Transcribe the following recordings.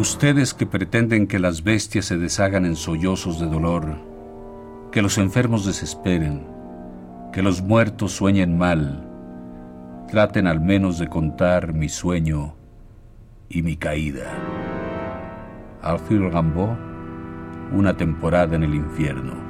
Ustedes que pretenden que las bestias se deshagan en sollozos de dolor, que los enfermos desesperen, que los muertos sueñen mal, traten al menos de contar mi sueño y mi caída. Arthur Rimbaud, una temporada en el infierno.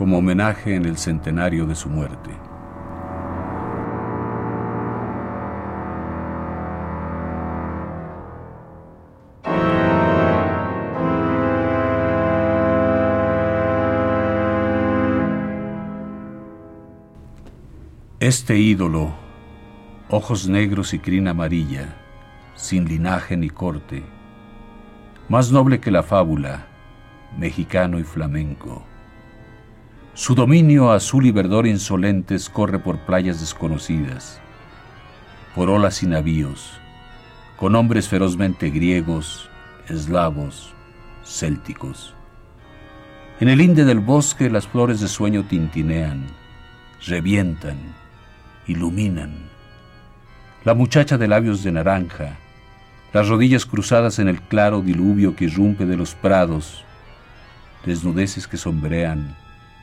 como homenaje en el centenario de su muerte. Este ídolo, ojos negros y crina amarilla, sin linaje ni corte, más noble que la fábula, mexicano y flamenco, su dominio azul y verdor insolentes corre por playas desconocidas, por olas y navíos, con hombres ferozmente griegos, eslavos, célticos. En el inde del bosque las flores de sueño tintinean, revientan, iluminan. La muchacha de labios de naranja, las rodillas cruzadas en el claro diluvio que irrumpe de los prados, desnudeces que sombrean,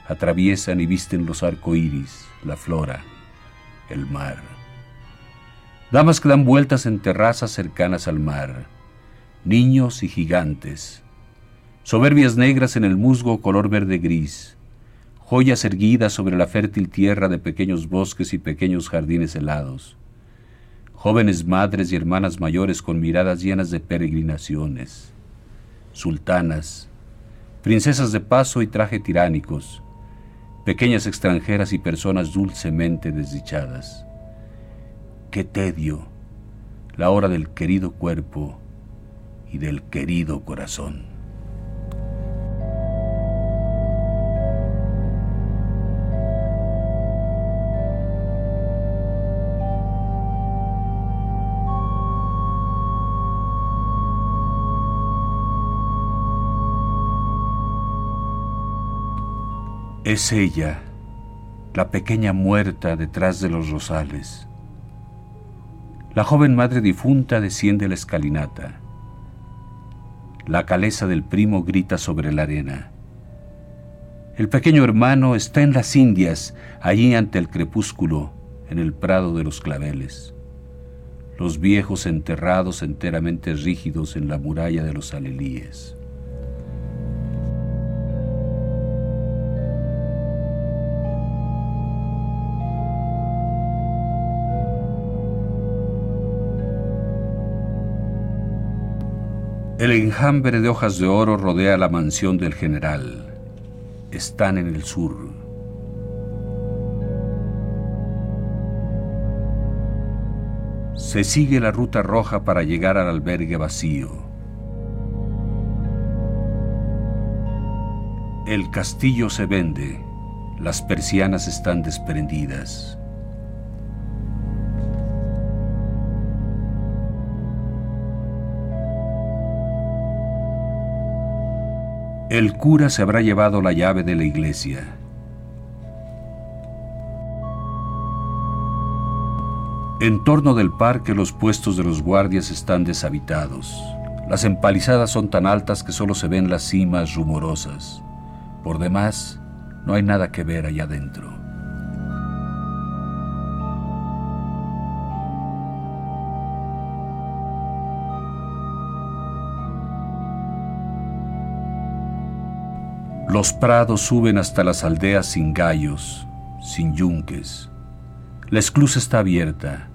atraviesan y visten los arcoíris, la flora, el mar. Damas que dan vueltas en terrazas cercanas al mar, niños y gigantes, soberbias negras en el musgo color verde gris, joyas erguidas sobre la fértil tierra de pequeños bosques y pequeños jardines helados, jóvenes madres y hermanas mayores con miradas llenas de peregrinaciones, sultanas, princesas de paso y traje tiránicos, pequeñas extranjeras y personas dulcemente desdichadas. Qué tedio la hora del querido cuerpo y del querido corazón. Es ella, la pequeña muerta detrás de los rosales. La joven madre difunta desciende la escalinata. La caleza del primo grita sobre la arena. El pequeño hermano está en las Indias, allí ante el crepúsculo, en el prado de los claveles. Los viejos enterrados enteramente rígidos en la muralla de los alelíes. El enjambre de hojas de oro rodea la mansión del general. Están en el sur. Se sigue la ruta roja para llegar al albergue vacío. El castillo se vende. Las persianas están desprendidas. El cura se habrá llevado la llave de la iglesia. En torno del parque los puestos de los guardias están deshabitados. Las empalizadas son tan altas que solo se ven las cimas rumorosas. Por demás, no hay nada que ver allá adentro. Los prados suben hasta las aldeas sin gallos, sin yunques. La esclusa está abierta.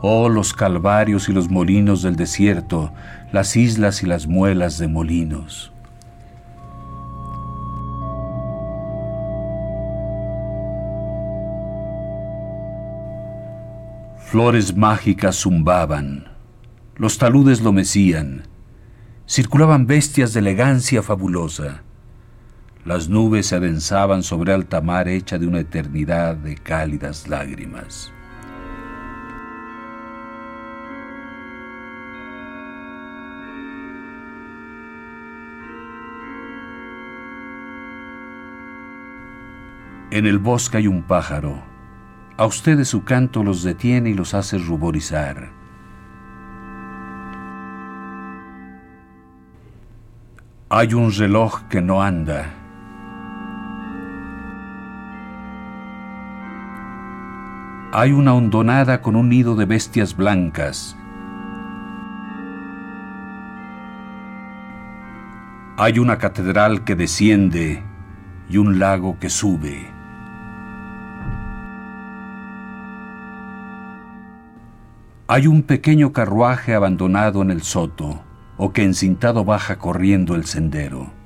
Oh, los calvarios y los molinos del desierto, las islas y las muelas de molinos. Flores mágicas zumbaban, los taludes lo mecían, circulaban bestias de elegancia fabulosa las nubes se adensaban sobre alta mar hecha de una eternidad de cálidas lágrimas. En el bosque hay un pájaro. A ustedes su canto los detiene y los hace ruborizar. Hay un reloj que no anda. Hay una hondonada con un nido de bestias blancas. Hay una catedral que desciende y un lago que sube. Hay un pequeño carruaje abandonado en el soto o que encintado baja corriendo el sendero.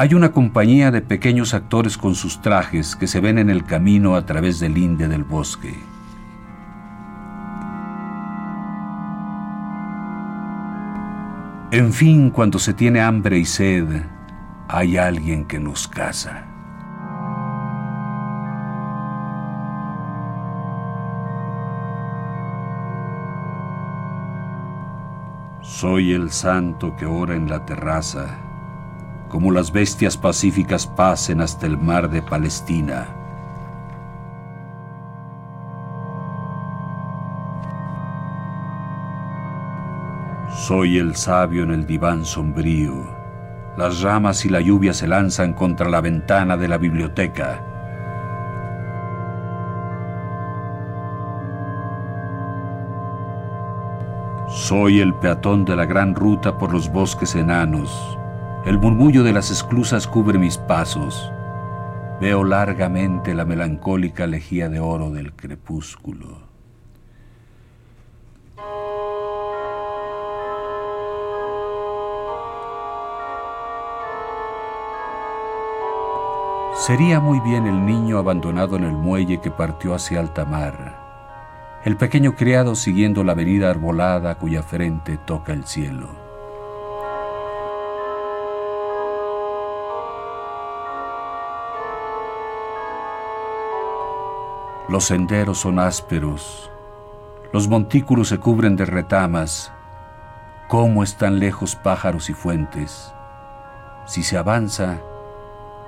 Hay una compañía de pequeños actores con sus trajes que se ven en el camino a través del linde del bosque. En fin, cuando se tiene hambre y sed, hay alguien que nos casa. Soy el santo que ora en la terraza, como las bestias pacíficas pasen hasta el mar de Palestina. Soy el sabio en el diván sombrío las ramas y la lluvia se lanzan contra la ventana de la biblioteca. Soy el peatón de la gran ruta por los bosques enanos. El murmullo de las esclusas cubre mis pasos. Veo largamente la melancólica lejía de oro del crepúsculo. Sería muy bien el niño abandonado en el muelle que partió hacia alta mar, el pequeño criado siguiendo la avenida arbolada cuya frente toca el cielo. Los senderos son ásperos, los montículos se cubren de retamas. ¿Cómo están lejos pájaros y fuentes? Si se avanza,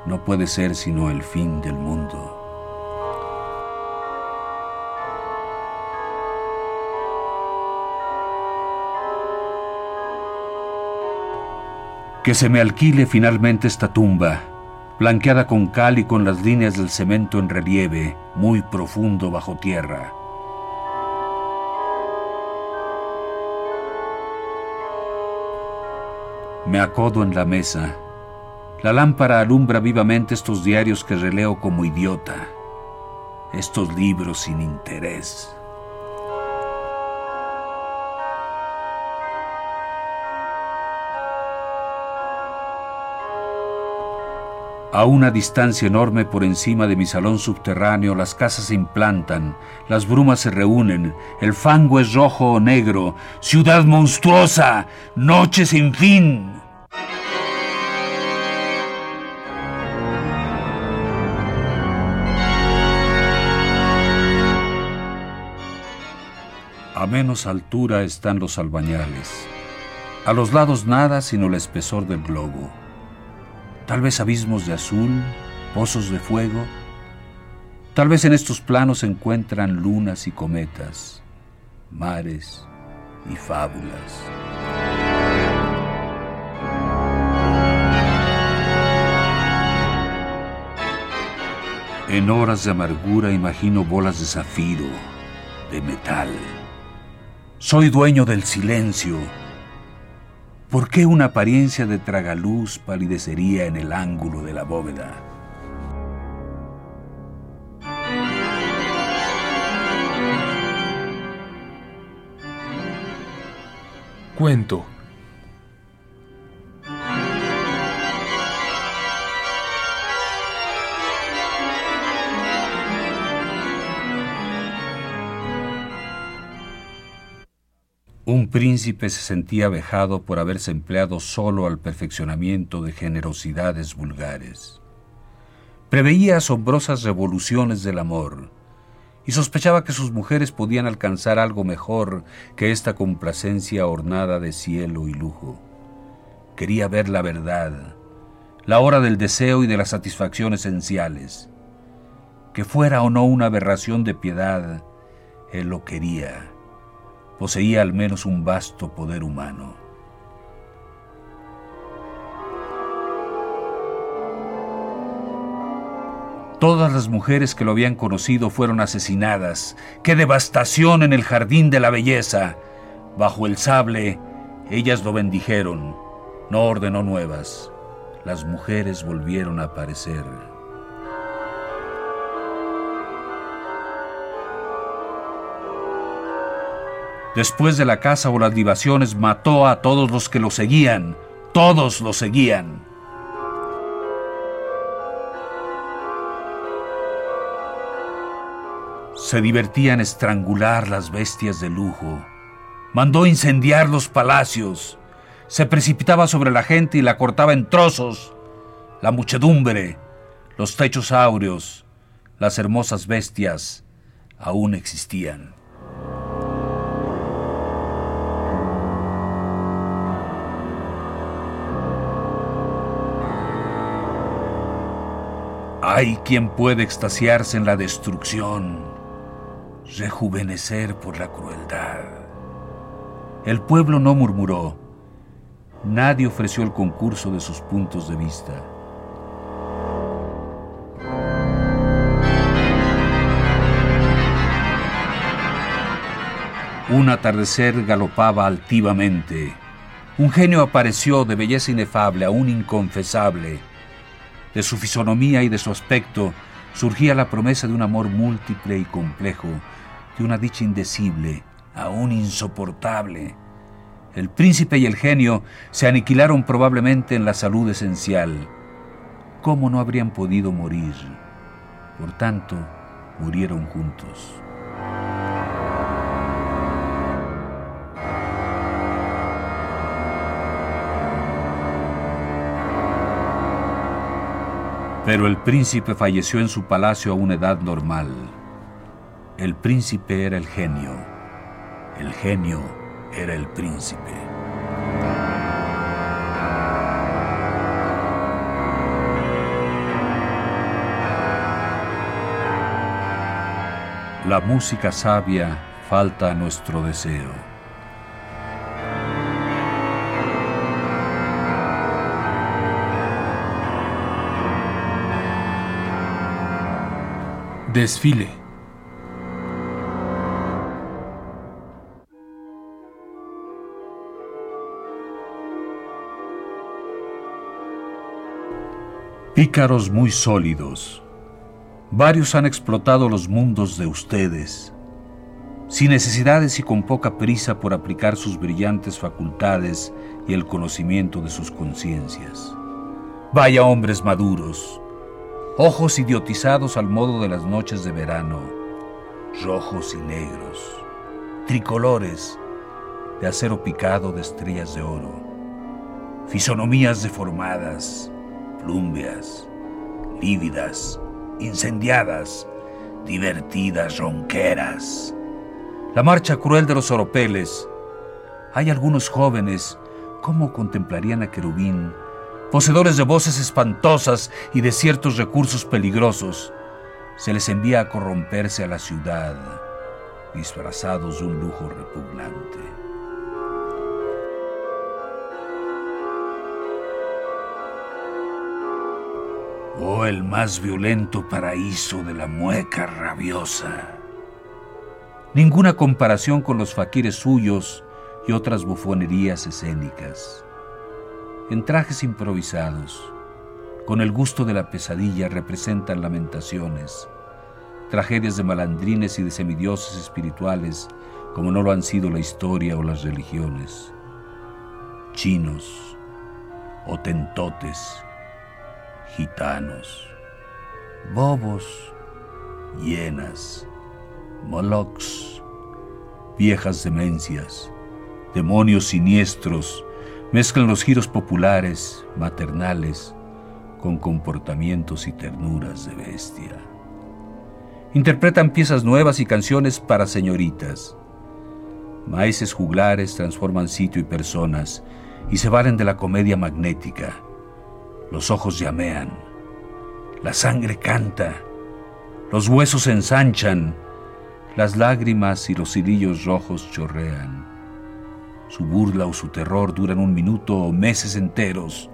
no puede ser sino el fin del mundo. Que se me alquile finalmente esta tumba, blanqueada con cal y con las líneas del cemento en relieve, muy profundo bajo tierra. Me acodo en la mesa, la lámpara alumbra vivamente estos diarios que releo como idiota, estos libros sin interés. A una distancia enorme por encima de mi salón subterráneo, las casas se implantan, las brumas se reúnen, el fango es rojo o negro, ciudad monstruosa, noche sin fin. A menos altura están los albañales. A los lados nada sino el espesor del globo. Tal vez abismos de azul, pozos de fuego. Tal vez en estos planos se encuentran lunas y cometas, mares y fábulas. En horas de amargura imagino bolas de zafiro, de metal soy dueño del silencio. ¿Por qué una apariencia de tragaluz palidecería en el ángulo de la bóveda? Cuento. Un príncipe se sentía vejado por haberse empleado solo al perfeccionamiento de generosidades vulgares. Preveía asombrosas revoluciones del amor y sospechaba que sus mujeres podían alcanzar algo mejor que esta complacencia ornada de cielo y lujo. Quería ver la verdad, la hora del deseo y de la satisfacción esenciales. Que fuera o no una aberración de piedad, él lo quería poseía al menos un vasto poder humano. Todas las mujeres que lo habían conocido fueron asesinadas. ¡Qué devastación en el jardín de la belleza! Bajo el sable, ellas lo bendijeron. No ordenó nuevas. Las mujeres volvieron a aparecer. Después de la caza o las libaciones mató a todos los que lo seguían. Todos lo seguían. Se divertía en estrangular las bestias de lujo. Mandó incendiar los palacios. Se precipitaba sobre la gente y la cortaba en trozos. La muchedumbre, los techos áureos, las hermosas bestias aún existían. Hay quien puede extasiarse en la destrucción, rejuvenecer por la crueldad. El pueblo no murmuró. Nadie ofreció el concurso de sus puntos de vista. Un atardecer galopaba altivamente. Un genio apareció de belleza inefable, aún inconfesable de su fisonomía y de su aspecto surgía la promesa de un amor múltiple y complejo, de una dicha indecible, aún insoportable. El príncipe y el genio se aniquilaron probablemente en la salud esencial. ¿Cómo no habrían podido morir? Por tanto, murieron juntos. Pero el príncipe falleció en su palacio a una edad normal. El príncipe era el genio. El genio era el príncipe. La música sabia falta a nuestro deseo. Desfile. Pícaros muy sólidos. Varios han explotado los mundos de ustedes, sin necesidades y con poca prisa por aplicar sus brillantes facultades y el conocimiento de sus conciencias. Vaya hombres maduros, ojos idiotizados al modo de las noches de verano, rojos y negros, tricolores de acero picado de estrellas de oro, fisonomías deformadas, plumbeas, lívidas, incendiadas, divertidas ronqueras. La marcha cruel de los oropeles. Hay algunos jóvenes, ¿cómo contemplarían a querubín poseedores de voces espantosas y de ciertos recursos peligrosos, se les envía a corromperse a la ciudad, disfrazados de un lujo repugnante. Oh, el más violento paraíso de la mueca rabiosa. Ninguna comparación con los faquires suyos y otras bufonerías escénicas en trajes improvisados, con el gusto de la pesadilla, representan lamentaciones, tragedias de malandrines y de semidioses espirituales, como no lo han sido la historia o las religiones. Chinos, otentotes, gitanos, bobos, hienas, molochs, viejas demencias, demonios siniestros, mezclan los giros populares, maternales, con comportamientos y ternuras de bestia. Interpretan piezas nuevas y canciones para señoritas. Maíces juglares transforman sitio y personas y se valen de la comedia magnética. Los ojos llamean, la sangre canta, los huesos ensanchan, las lágrimas y los hilillos rojos chorrean. Su burla o su terror duran un minuto o meses enteros.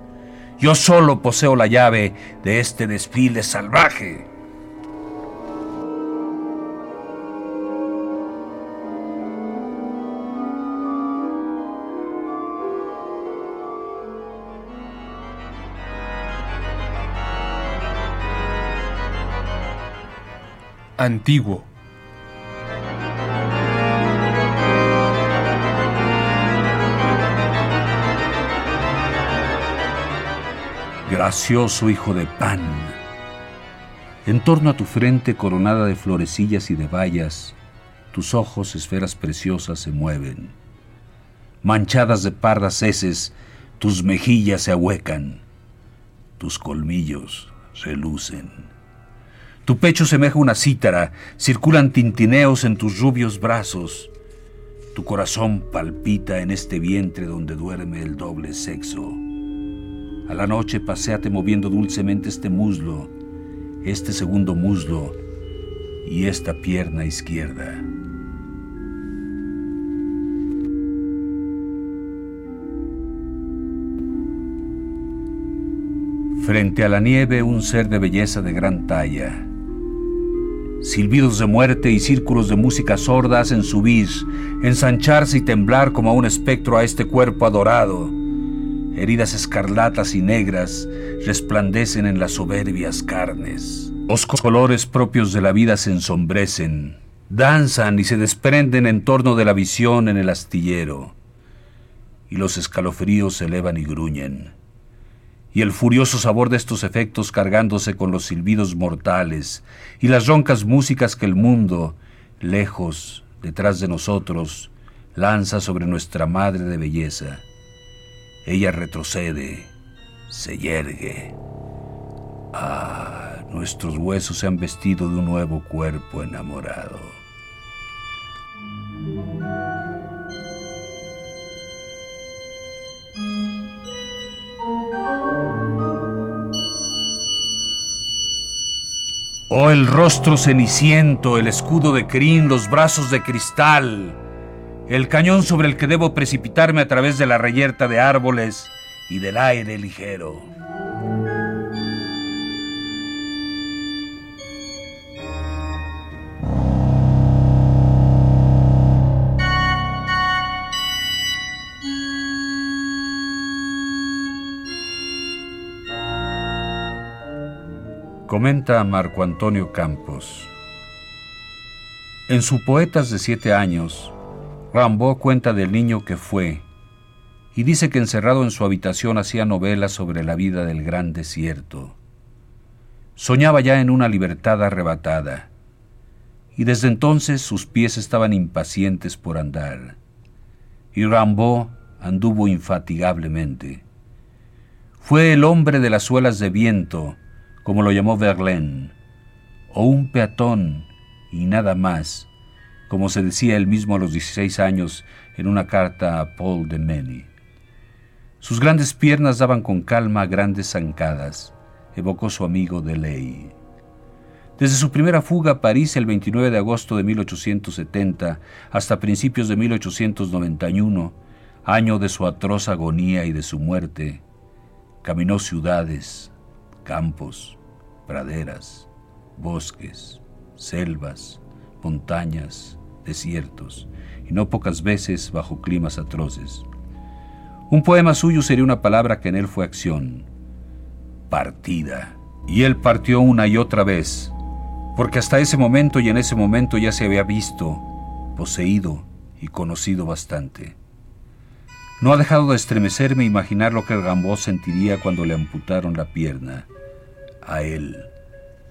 Yo solo poseo la llave de este desfile salvaje. Antiguo. Gracioso hijo de pan. En torno a tu frente coronada de florecillas y de bayas, tus ojos, esferas preciosas, se mueven. Manchadas de pardas heces, tus mejillas se ahuecan, tus colmillos relucen. Tu pecho semeja una cítara, circulan tintineos en tus rubios brazos. Tu corazón palpita en este vientre donde duerme el doble sexo. A la noche paséate moviendo dulcemente este muslo, este segundo muslo y esta pierna izquierda. Frente a la nieve un ser de belleza de gran talla Silbidos de muerte y círculos de música sorda hacen subir, ensancharse y temblar como a un espectro a este cuerpo adorado. Heridas escarlatas y negras resplandecen en las soberbias carnes. Los colores propios de la vida se ensombrecen, danzan y se desprenden en torno de la visión en el astillero. Y los escalofríos se elevan y gruñen y el furioso sabor de estos efectos cargándose con los silbidos mortales y las roncas músicas que el mundo, lejos, detrás de nosotros, lanza sobre nuestra madre de belleza. Ella retrocede, se yergue. Ah, nuestros huesos se han vestido de un nuevo cuerpo enamorado. Oh, el rostro ceniciento, el escudo de crin, los brazos de cristal, el cañón sobre el que debo precipitarme a través de la reyerta de árboles y del aire ligero. Comenta Marco Antonio Campos. En su Poetas de siete años, Rambaud cuenta del niño que fue y dice que encerrado en su habitación hacía novelas sobre la vida del gran desierto. Soñaba ya en una libertad arrebatada y desde entonces sus pies estaban impacientes por andar. Y Rambaud anduvo infatigablemente. Fue el hombre de las suelas de viento, como lo llamó Verlaine, o un peatón y nada más, como se decía él mismo a los 16 años en una carta a Paul de Meny. Sus grandes piernas daban con calma grandes zancadas, evocó su amigo de ley. Desde su primera fuga a París el 29 de agosto de 1870 hasta principios de 1891, año de su atroz agonía y de su muerte, caminó ciudades, campos, praderas, bosques, selvas, montañas, desiertos, y no pocas veces bajo climas atroces. Un poema suyo sería una palabra que en él fue acción, partida. Y él partió una y otra vez, porque hasta ese momento y en ese momento ya se había visto, poseído y conocido bastante. No ha dejado de estremecerme imaginar lo que el Gambó sentiría cuando le amputaron la pierna a él,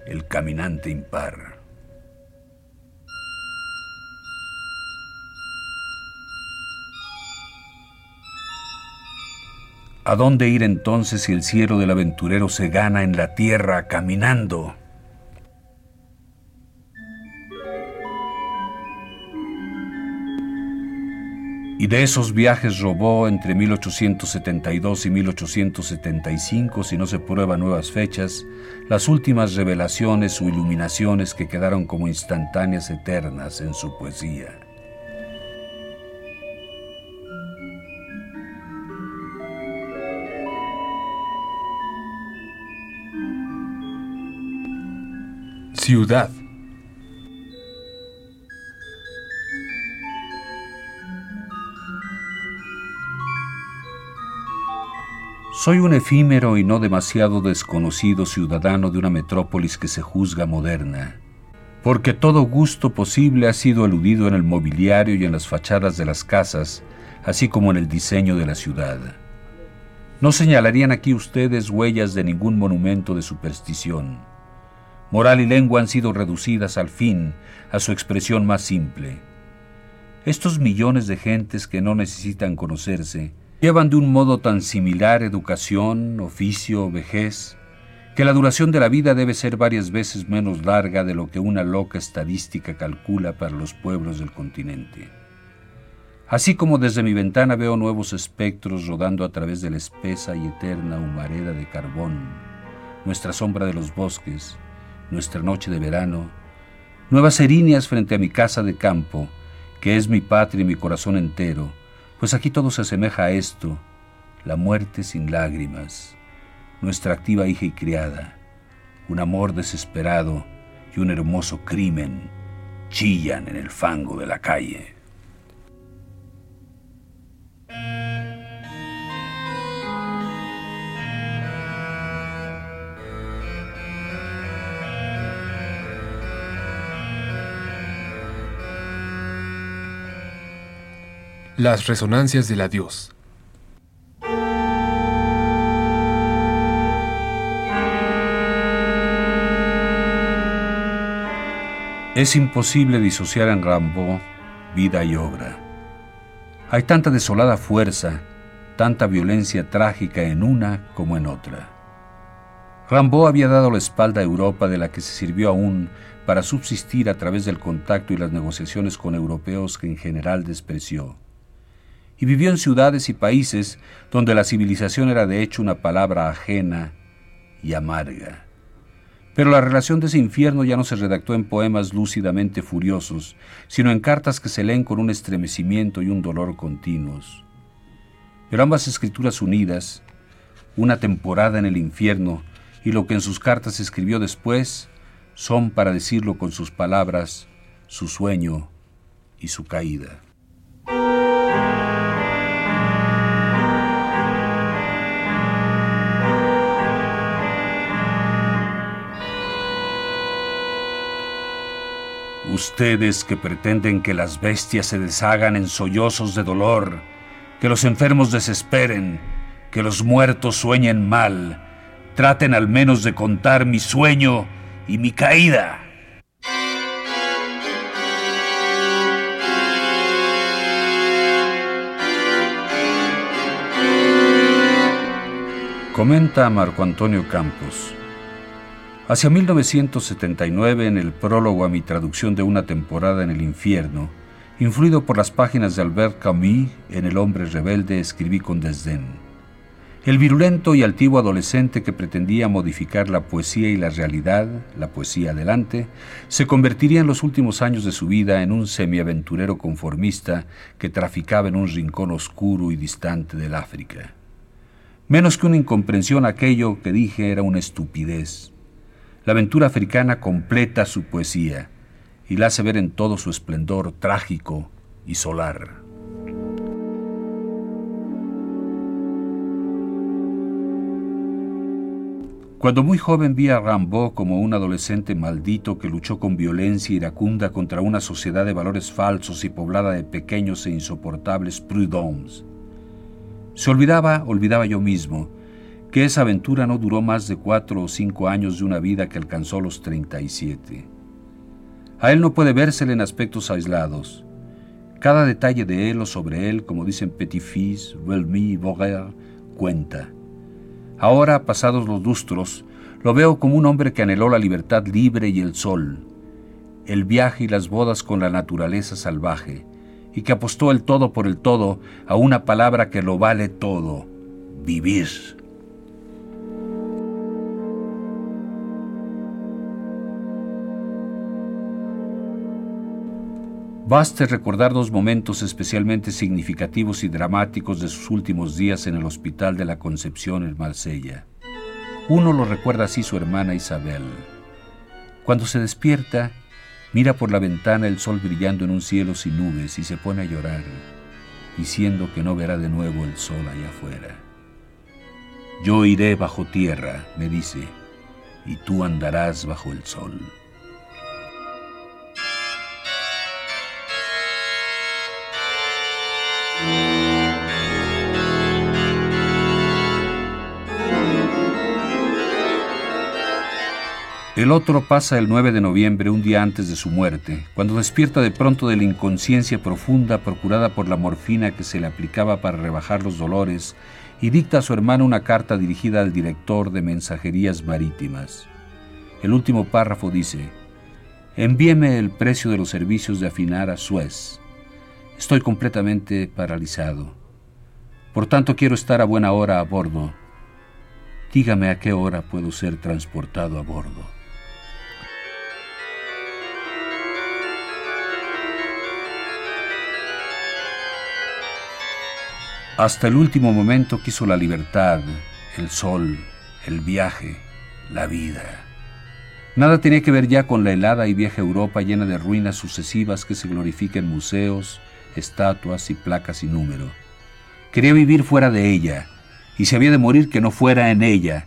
el caminante impar. ¿A dónde ir entonces si el cielo del aventurero se gana en la tierra caminando? Y de esos viajes robó entre 1872 y 1875, si no se prueban nuevas fechas, las últimas revelaciones o iluminaciones que quedaron como instantáneas eternas en su poesía. Ciudad. Soy un efímero y no demasiado desconocido ciudadano de una metrópolis que se juzga moderna, porque todo gusto posible ha sido eludido en el mobiliario y en las fachadas de las casas, así como en el diseño de la ciudad. No señalarían aquí ustedes huellas de ningún monumento de superstición Moral y lengua han sido reducidas al fin a su expresión más simple. Estos millones de gentes que no necesitan conocerse llevan de un modo tan similar educación, oficio, vejez, que la duración de la vida debe ser varias veces menos larga de lo que una loca estadística calcula para los pueblos del continente. Así como desde mi ventana veo nuevos espectros rodando a través de la espesa y eterna humareda de carbón, nuestra sombra de los bosques, nuestra noche de verano, nuevas erinias frente a mi casa de campo, que es mi patria y mi corazón entero, pues aquí todo se asemeja a esto, la muerte sin lágrimas, nuestra activa hija y criada, un amor desesperado y un hermoso crimen chillan en el fango de la calle. Las resonancias del adiós. Es imposible disociar en Rambo vida y obra. Hay tanta desolada fuerza, tanta violencia trágica en una como en otra. Rambo había dado la espalda a Europa de la que se sirvió aún para subsistir a través del contacto y las negociaciones con europeos que en general despreció y vivió en ciudades y países donde la civilización era de hecho una palabra ajena y amarga. Pero la relación de ese infierno ya no se redactó en poemas lúcidamente furiosos, sino en cartas que se leen con un estremecimiento y un dolor continuos. Pero ambas escrituras unidas, una temporada en el infierno y lo que en sus cartas escribió después, son, para decirlo con sus palabras, su sueño y su caída. Ustedes que pretenden que las bestias se deshagan en sollozos de dolor, que los enfermos desesperen, que los muertos sueñen mal, traten al menos de contar mi sueño y mi caída. Comenta Marco Antonio Campos. Hacia 1979, en el prólogo a mi traducción de Una temporada en el infierno, influido por las páginas de Albert Camus en El hombre rebelde, escribí con desdén. El virulento y altivo adolescente que pretendía modificar la poesía y la realidad, la poesía adelante, se convertiría en los últimos años de su vida en un semiaventurero conformista que traficaba en un rincón oscuro y distante del África. Menos que una incomprensión aquello que dije era una estupidez la aventura africana completa su poesía y la hace ver en todo su esplendor trágico y solar. Cuando muy joven vi a Rambaud como un adolescente maldito que luchó con violencia iracunda contra una sociedad de valores falsos y poblada de pequeños e insoportables prud'hommes. Se olvidaba, olvidaba yo mismo, que esa aventura no duró más de cuatro o cinco años de una vida que alcanzó los 37. A él no puede vérsele en aspectos aislados. Cada detalle de él o sobre él, como dicen Petit-Fils, Velmy, Borer cuenta. Ahora, pasados los lustros, lo veo como un hombre que anheló la libertad libre y el sol, el viaje y las bodas con la naturaleza salvaje, y que apostó el todo por el todo a una palabra que lo vale todo, vivir. Baste recordar dos momentos especialmente significativos y dramáticos de sus últimos días en el Hospital de la Concepción en Marsella. Uno lo recuerda así su hermana Isabel. Cuando se despierta, mira por la ventana el sol brillando en un cielo sin nubes y se pone a llorar, diciendo que no verá de nuevo el sol allá afuera. Yo iré bajo tierra, me dice, y tú andarás bajo el sol. El otro pasa el 9 de noviembre, un día antes de su muerte, cuando despierta de pronto de la inconsciencia profunda procurada por la morfina que se le aplicaba para rebajar los dolores y dicta a su hermano una carta dirigida al director de mensajerías marítimas. El último párrafo dice, envíeme el precio de los servicios de afinar a Suez. Estoy completamente paralizado. Por tanto, quiero estar a buena hora a bordo. Dígame a qué hora puedo ser transportado a bordo. Hasta el último momento quiso la libertad, el sol, el viaje, la vida. Nada tenía que ver ya con la helada y vieja Europa llena de ruinas sucesivas que se glorifica en museos, estatuas y placas sin número. Quería vivir fuera de ella, y si había de morir que no fuera en ella,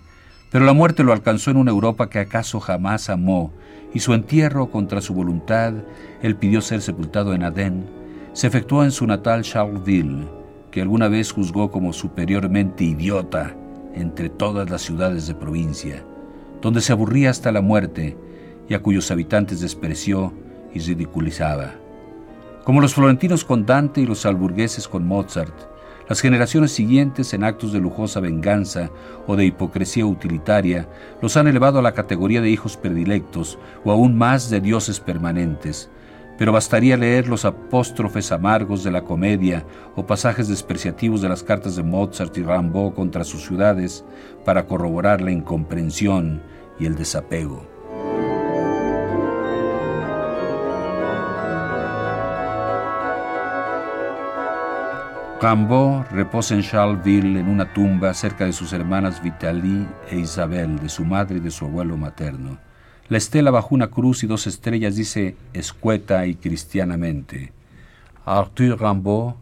pero la muerte lo alcanzó en una Europa que acaso jamás amó, y su entierro contra su voluntad, él pidió ser sepultado en Adén, se efectuó en su natal Charleville, que alguna vez juzgó como superiormente idiota entre todas las ciudades de provincia, donde se aburría hasta la muerte y a cuyos habitantes despreció y ridiculizaba. Como los florentinos con Dante y los alburgueses con Mozart, las generaciones siguientes, en actos de lujosa venganza o de hipocresía utilitaria, los han elevado a la categoría de hijos predilectos o aún más de dioses permanentes, pero bastaría leer los apóstrofes amargos de la comedia o pasajes despreciativos de las cartas de Mozart y Rimbaud contra sus ciudades para corroborar la incomprensión y el desapego. Rimbaud reposa en Charleville en una tumba cerca de sus hermanas Vitalie e Isabel, de su madre y de su abuelo materno. La estela bajo una cruz y dos estrellas dice escueta y cristianamente. Arthur Rimbaud,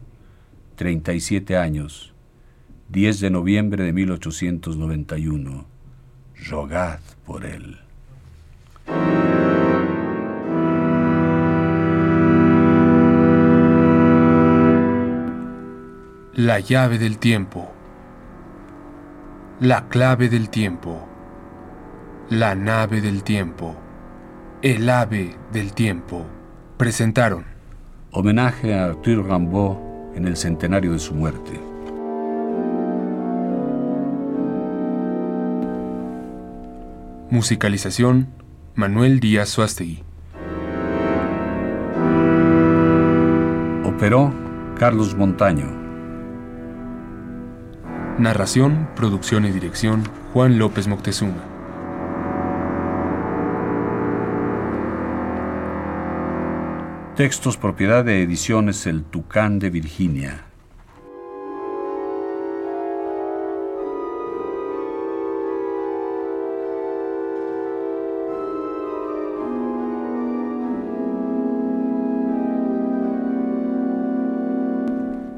37 años, 10 de noviembre de 1891. Rogad por él. La llave del tiempo. La clave del tiempo. La nave del tiempo, el ave del tiempo, presentaron homenaje a Arthur Rimbaud en el centenario de su muerte. Musicalización Manuel Díaz Suástegui. Operó Carlos Montaño. Narración, producción y dirección Juan López Moctezuma. Textos propiedad de ediciones El Tucán de Virginia.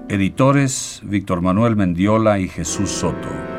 Editores Víctor Manuel Mendiola y Jesús Soto.